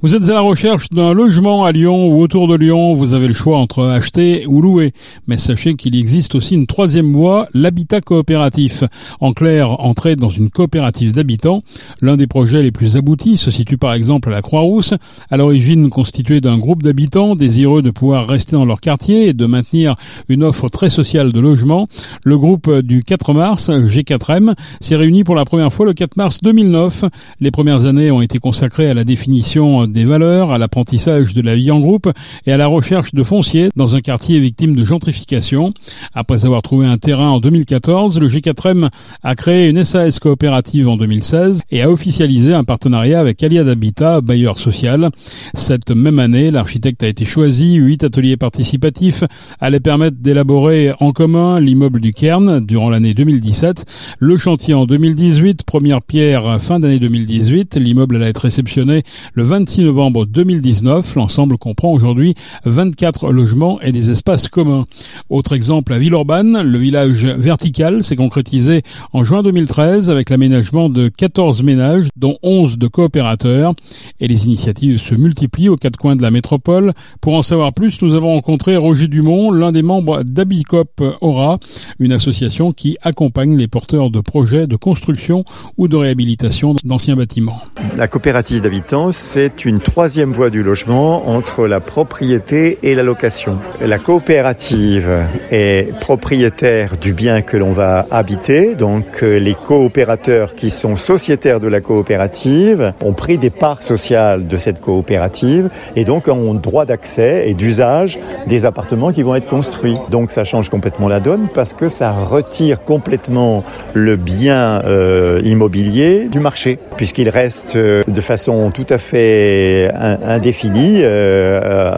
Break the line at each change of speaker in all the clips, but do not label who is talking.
Vous êtes à la recherche d'un logement à Lyon ou autour de Lyon, vous avez le choix entre acheter ou louer. Mais sachez qu'il existe aussi une troisième voie, l'habitat coopératif. En clair, entrer dans une coopérative d'habitants. L'un des projets les plus aboutis se situe par exemple à la Croix-Rousse, à l'origine constitué d'un groupe d'habitants désireux de pouvoir rester dans leur quartier et de maintenir une offre très sociale de logement. Le groupe du 4 mars, G4M, s'est réuni pour la première fois le 4 mars 2009. Les premières années ont été consacrées à la définition des valeurs, à l'apprentissage de la vie en groupe et à la recherche de foncier dans un quartier victime de gentrification. Après avoir trouvé un terrain en 2014, le G4M a créé une SAS coopérative en 2016 et a officialisé un partenariat avec Aliad Habitat, bailleur social. Cette même année, l'architecte a été choisi, huit ateliers participatifs allaient permettre d'élaborer en commun l'immeuble du Cairn durant l'année 2017, le chantier en 2018, première pierre fin d'année 2018, l'immeuble allait être réceptionné le 26 novembre 2019. L'ensemble comprend aujourd'hui 24 logements et des espaces communs. Autre exemple à Villeurbanne, le village vertical s'est concrétisé en juin 2013 avec l'aménagement de 14 ménages, dont 11 de coopérateurs. Et les initiatives se multiplient aux quatre coins de la métropole. Pour en savoir plus, nous avons rencontré Roger Dumont, l'un des membres d'Abicop Aura, une association qui accompagne les porteurs de projets de construction ou de réhabilitation d'anciens bâtiments.
La coopérative d'habitants, c'est une troisième voie du logement entre la propriété et la location. La coopérative est propriétaire du bien que l'on va habiter, donc euh, les coopérateurs qui sont sociétaires de la coopérative ont pris des parts sociales de cette coopérative et donc ont droit d'accès et d'usage des appartements qui vont être construits. Donc ça change complètement la donne parce que ça retire complètement le bien euh, immobilier du marché puisqu'il reste euh, de façon tout à fait indéfinie euh,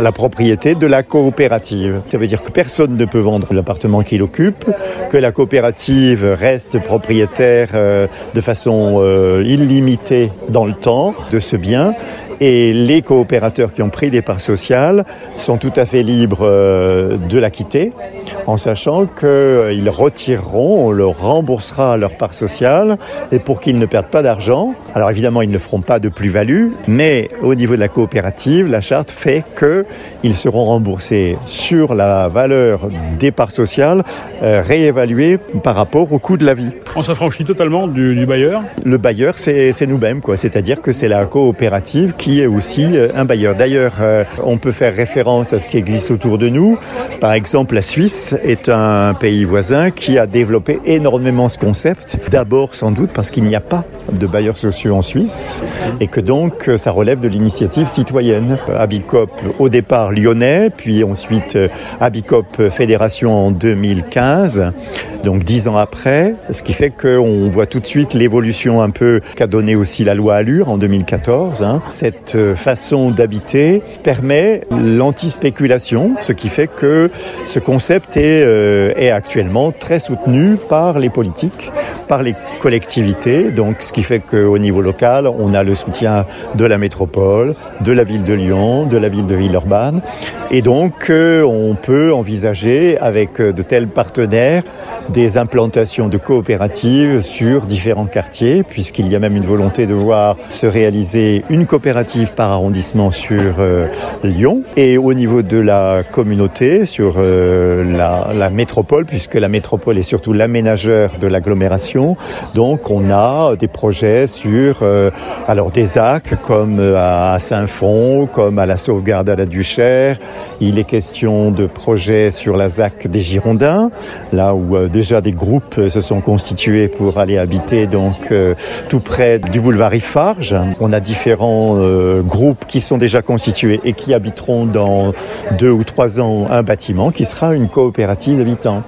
la propriété de la coopérative. Ça veut dire que personne ne peut vendre l'appartement qu'il occupe, que la coopérative reste propriétaire euh, de façon euh, illimitée dans le temps de ce bien et les coopérateurs qui ont pris des parts sociales sont tout à fait libres euh, de la quitter, en sachant qu'ils retireront, on leur remboursera leur part sociale, et pour qu'ils ne perdent pas d'argent. Alors évidemment, ils ne feront pas de plus-value, mais au niveau de la coopérative, la charte fait qu'ils seront remboursés sur la valeur des parts sociales, euh, réévaluées par rapport au coût de la vie.
On s'affranchit totalement du, du bailleur?
Le bailleur, c'est nous-mêmes, quoi. C'est-à-dire que c'est la coopérative qui est aussi euh, un bailleur. D'ailleurs, euh, on peut faire référence à ce qui existe autour de nous. Par exemple, la Suisse est un pays voisin qui a développé énormément ce concept. D'abord, sans doute, parce qu'il n'y a pas de bailleurs sociaux en Suisse et que donc ça relève de l'initiative citoyenne. Abicop au départ lyonnais, puis ensuite Abicop Fédération en 2015, donc dix ans après, ce qui fait qu'on voit tout de suite l'évolution un peu qu'a donné aussi la loi Allure en 2014. Hein. Cette euh, façon d'habiter permet l'anti-spéculation, ce qui fait que ce concept est, euh, est actuellement très soutenu par les politiques, par les collectivités, donc ce qui fait qu'au niveau local, on a le soutien de la métropole, de la ville de Lyon, de la ville de Villeurbanne, et donc euh, on peut envisager avec de tels partenaires des implantations de coopératives sur différents quartiers, puisqu'il y a même une volonté de voir se réaliser une coopérative par arrondissement sur euh, Lyon et au niveau de la communauté sur euh, la, métropole puisque la métropole est surtout l'aménageur de l'agglomération. Donc on a des projets sur euh, alors des actes comme à Saint-Fond, comme à la sauvegarde à la Duchère. Il est question de projets sur la ZAC des Girondins, là où déjà des groupes se sont constitués pour aller habiter donc tout près du boulevard Ifarge. On a différents euh, groupes qui sont déjà constitués et qui habiteront dans deux ou trois ans un bâtiment qui sera une coopérative d'habitants.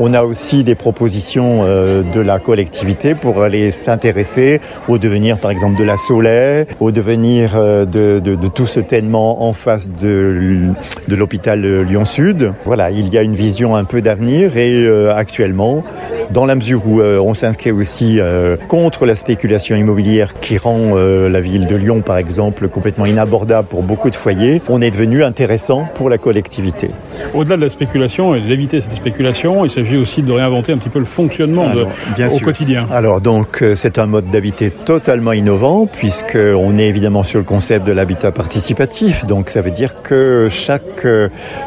On a aussi des propositions euh, de la collectivité pour aller s'intéresser au devenir, par exemple, de la Soleil, au devenir euh, de, tout ce tellement en face de, de l'hôpital Lyon-Sud. Voilà, il y a une vision un peu d'avenir et actuellement, évidemment, dans la mesure où euh, on s'inscrit aussi euh, contre la spéculation immobilière qui rend euh, la ville de Lyon, par exemple, complètement inabordable pour beaucoup de foyers, on est devenu intéressant pour la collectivité.
Au-delà de la spéculation et d'éviter cette spéculation, il s'agit aussi de réinventer un petit peu le fonctionnement
Alors,
de,
bien
au
sûr.
quotidien.
Alors donc c'est un mode d'habiter totalement innovant puisque on est évidemment sur le concept de l'habitat participatif. Donc ça veut dire que chaque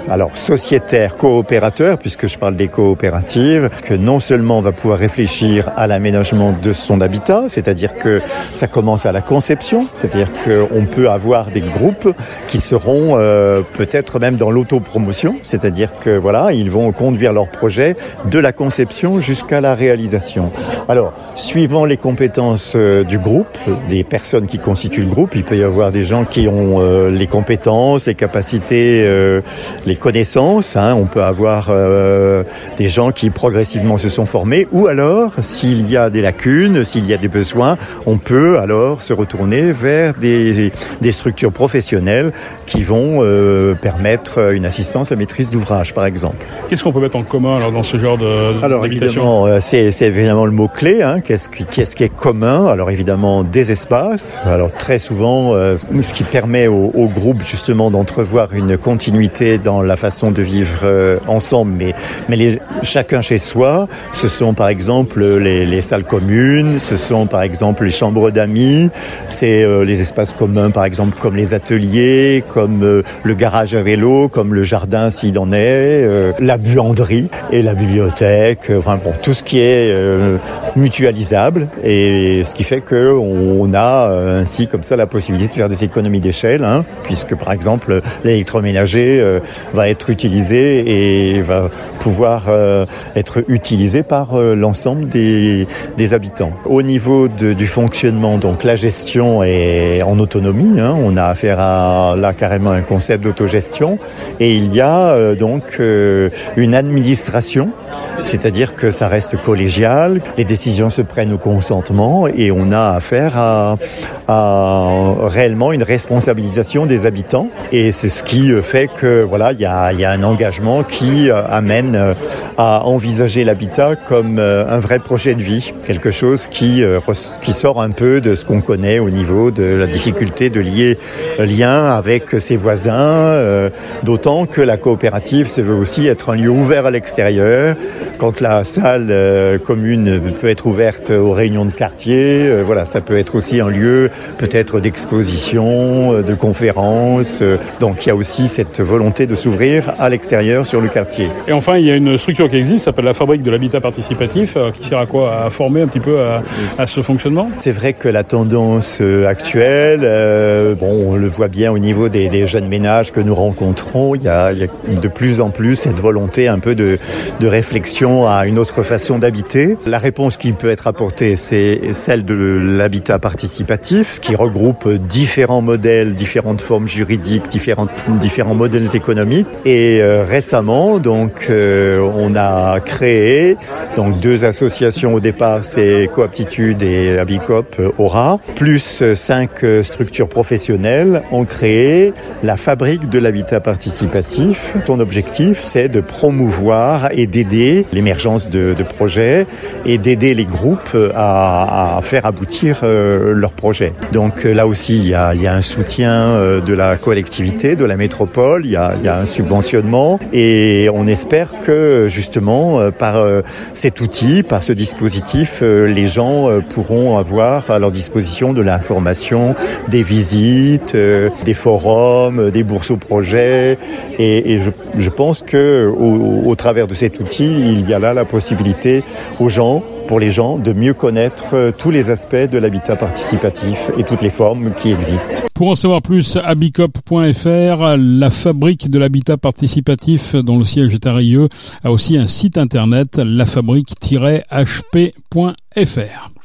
alors sociétaire coopérateur puisque je parle des coopératives que non seulement va pouvoir réfléchir à l'aménagement de son habitat, c'est-à-dire que ça commence à la conception, c'est-à-dire qu'on peut avoir des groupes qui seront euh, peut-être même dans l'autopromotion, c'est-à-dire que voilà, ils vont conduire leur projet de la conception jusqu'à la réalisation. Alors, suivant les compétences euh, du groupe, des personnes qui constituent le groupe, il peut y avoir des gens qui ont euh, les compétences, les capacités, les connaissances. hein. On peut avoir des gens qui progressivement se sont ou alors, s'il y a des lacunes, s'il y a des besoins, on peut alors se retourner vers des, des structures professionnelles qui vont euh, permettre une assistance à maîtrise d'ouvrage, par exemple.
Qu'est-ce qu'on peut mettre en commun alors dans ce genre de
Alors évidemment, euh, c'est c'est évidemment le mot clé. Hein. Qu'est-ce qui, qu'est-ce qui est commun? Alors évidemment des espaces. Alors très souvent, euh, ce qui permet au, au groupe justement d'entrevoir une continuité dans la façon de vivre euh, ensemble, mais mais les, chacun chez soi. Ce sont par exemple les, les salles communes, ce sont par exemple les chambres d'amis, c'est euh, les espaces communs par exemple comme les ateliers, comme euh, le garage à vélo, comme le jardin s'il en est, euh, la buanderie et la bibliothèque, enfin bon, tout ce qui est mutualisable et ce qui fait que on a ainsi comme ça la possibilité de faire des économies d'échelle, hein, puisque par exemple l'électroménager va être utilisé et va pouvoir être utilisé par euh, l'ensemble des, habitants. Au niveau du fonctionnement, donc la gestion est en autonomie. hein. on a affaire à là carrément un concept d'autogestion et il y a euh, donc euh, une administration, c'est-à-dire que ça reste collégial, les décisions se prennent au consentement et on a affaire à, réellement une responsabilisation des habitants et c'est ce qui fait que voilà il y a, y a un engagement qui amène à envisager l'habitat comme euh, un vrai projet de vie, quelque chose qui, euh, qui sort un peu de ce qu'on connaît au niveau de la difficulté de lier lien avec ses voisins, euh, d'autant que la coopérative se veut aussi être un lieu ouvert à l'extérieur. Quand la salle commune peut être ouverte aux réunions de quartier, voilà, ça peut être aussi un lieu peut-être d'exposition, de conférences. euh, donc il y a aussi cette volonté de s'ouvrir à l'extérieur sur le quartier.
Et enfin, il y a une structure qui existe, s'appelle la fabrique de l'habitat participatif, euh, qui sert à quoi? À former un petit peu à, ce fonctionnement?
C'est vrai que la tendance euh, actuelle, euh, bon, on le voit bien au niveau des, jeunes ménages que nous rencontrons, il y, a, de plus en plus cette volonté un peu de, réflexion à une autre façon d'habiter. La réponse qui peut être apportée, c'est celle de l'habitat participatif, ce qui regroupe différents modèles, différentes formes juridiques, différents modèles économiques. Et récemment, donc, on a créé donc deux associations au départ, c'est Coaptitude et Abicop euh, Aura, plus euh, cinq euh, structures professionnelles ont créé la fabrique de l'habitat participatif. Son objectif, c'est de promouvoir et d'aider l'émergence de, de projets et d'aider les groupes à, à faire aboutir leurs projets. Donc là aussi, il y a, un soutien de la collectivité, de la métropole, il y a, un subventionnement et on espère que justement par cet outil, par ce dispositif, euh, les gens euh, pourront avoir à leur disposition de l'information, des visites, euh, des forums, des bourses au projet. Et, et je, je pense que au, au travers de cet outil, il y a là la possibilité aux gens pour les gens de mieux connaître euh, tous les aspects de l'habitat participatif et toutes les formes qui existent.
Pour en savoir plus, abicop.fr, la fabrique de l'habitat participatif dont le siège est à Rieux, a aussi un site internet, lafabrique-hp.fr.